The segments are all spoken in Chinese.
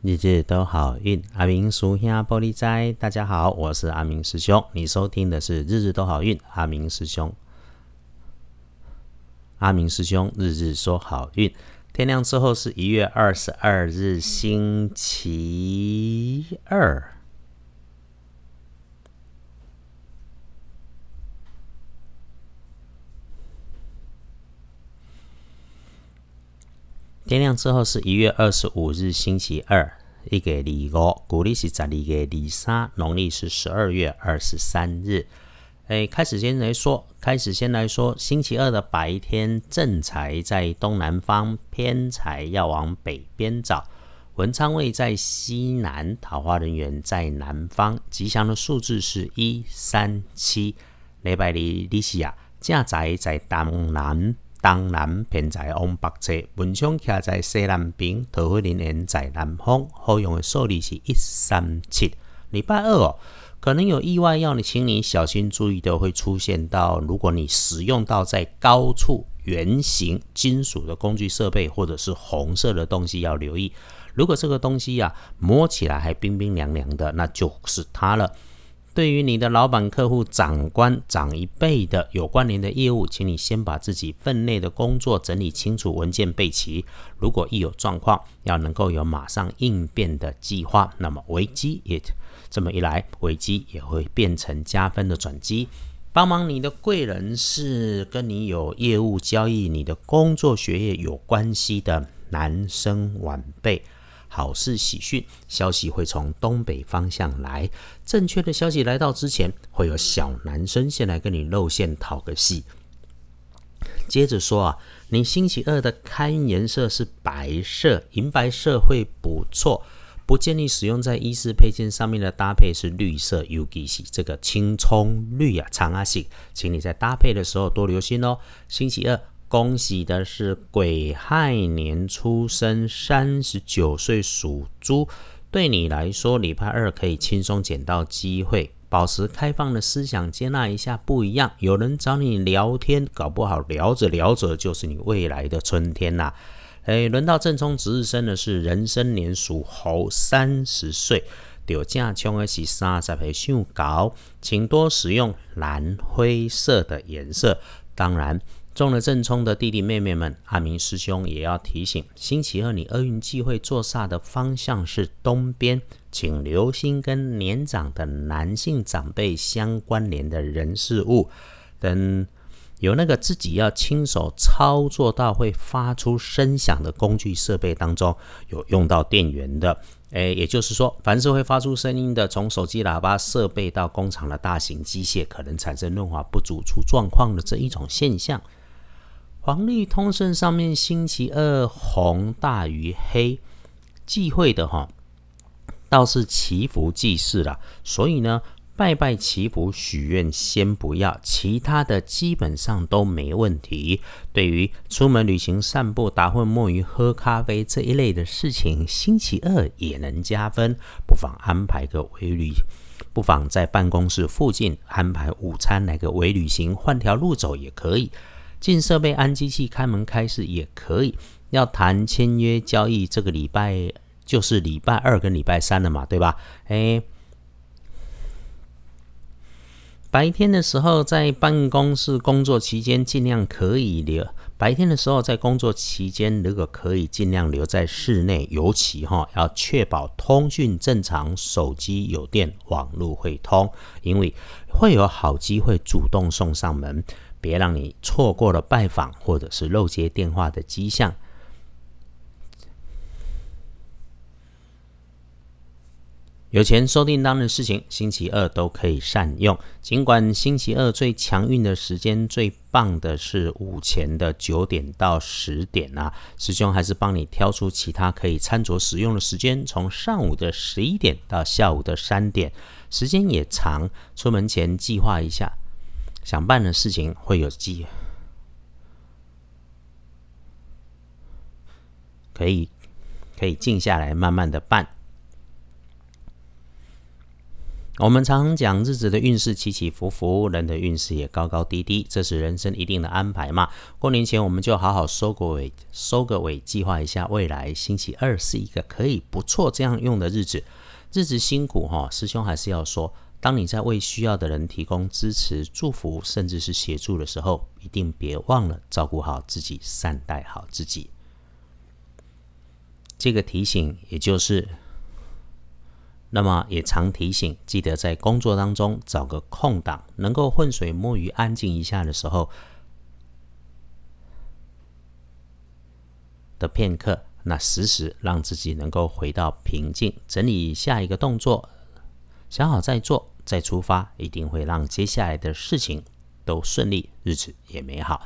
日日都好运，阿明叔兄玻璃斋，大家好，我是阿明师兄。你收听的是日日都好运，阿明师兄。阿明师兄日日说好运。天亮之后是一月二十二日，星期二。天亮之后是一月二十五日，星期二，一个礼五，古历是十二月二三，农历是十二月二十三日。哎，开始先来说，开始先来说，星期二的白天，正财在东南方，偏财要往北边找，文昌位在西南，桃花人员在南方，吉祥的数字是一三七。礼拜二，利西亚，正财在东南。东南偏在往北侧，文昌徛在西南边，桃花林园在南方。好用的数字是一三七。礼拜二哦，可能有意外要你，请你小心注意的会出现到，如果你使用到在高处圆形金属的工具设备，或者是红色的东西要留意。如果这个东西呀摸起来还冰冰凉凉的，那就是它了。对于你的老板、客户、长官、长一辈的有关联的业务，请你先把自己分内的工作整理清楚，文件备齐。如果一有状况，要能够有马上应变的计划，那么危机也这么一来，危机也会变成加分的转机。帮忙你的贵人是跟你有业务交易、你的工作学业有关系的男生晚辈。好事喜讯，消息会从东北方向来。正确的消息来到之前，会有小男生先来跟你露馅讨个戏。接着说啊，你星期二的开运颜色是白色，银白色会不错。不建议使用在衣饰配件上面的搭配是绿色，U G C 这个青葱绿啊，长啊系，请你在搭配的时候多留心哦。星期二。恭喜的是癸亥年出生，三十九岁属猪。对你来说，礼拜二可以轻松捡到机会，保持开放的思想，接纳一下不一样。有人找你聊天，搞不好聊着聊着就是你未来的春天呐。哎，轮到正冲值日生的是壬申年属猴，三十岁。丢架冲的是三十岁上高，请多使用蓝灰色的颜色。当然。中了正冲的弟弟妹妹们，阿明师兄也要提醒：星期二你厄运忌会坐煞的方向是东边，请留心跟年长的男性长辈相关联的人事物。等有那个自己要亲手操作到会发出声响的工具设备当中，有用到电源的，诶，也就是说，凡是会发出声音的，从手机喇叭设备到工厂的大型机械，可能产生润滑不足出状况的这一种现象。黄历通胜上面星期二红大于黑，忌讳的哈，倒是祈福祭祀啦。所以呢，拜拜祈福许愿先不要，其他的基本上都没问题。对于出门旅行、散步、打混摸鱼、喝咖啡这一类的事情，星期二也能加分。不妨安排个微旅，不妨在办公室附近安排午餐来个微旅行，换条路走也可以。进设备、安机器、开门、开市也可以。要谈签约交易，这个礼拜就是礼拜二跟礼拜三了嘛，对吧？诶，白天的时候在办公室工作期间，尽量可以留。白天的时候在工作期间，如果可以，尽量留在室内，尤其哈要确保通讯正常，手机有电，网络会通，因为会有好机会主动送上门。别让你错过了拜访或者是漏接电话的迹象。有钱收订单的事情，星期二都可以善用。尽管星期二最强运的时间最棒的是午前的九点到十点啊，师兄还是帮你挑出其他可以餐桌使用的时间，从上午的十一点到下午的三点，时间也长。出门前计划一下。想办的事情会有机，可以可以静下来，慢慢的办。我们常讲日子的运势起起伏伏，人的运势也高高低低，这是人生一定的安排嘛。过年前我们就好好收个尾，收个尾，计划一下未来。星期二是一个可以不错这样用的日子，日子辛苦哈，师兄还是要说，当你在为需要的人提供支持、祝福，甚至是协助的时候，一定别忘了照顾好自己，善待好自己。这个提醒也就是。那么也常提醒，记得在工作当中找个空档，能够浑水摸鱼、安静一下的时候的片刻，那时时让自己能够回到平静，整理下一个动作，想好再做，再出发，一定会让接下来的事情都顺利，日子也美好。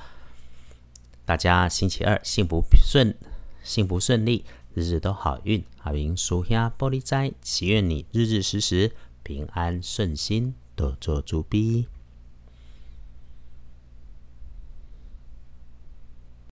大家星期二幸福顺，幸福顺利。日日都好运，好运属下玻璃斋，祈愿你日日时时平安顺心，多做主逼。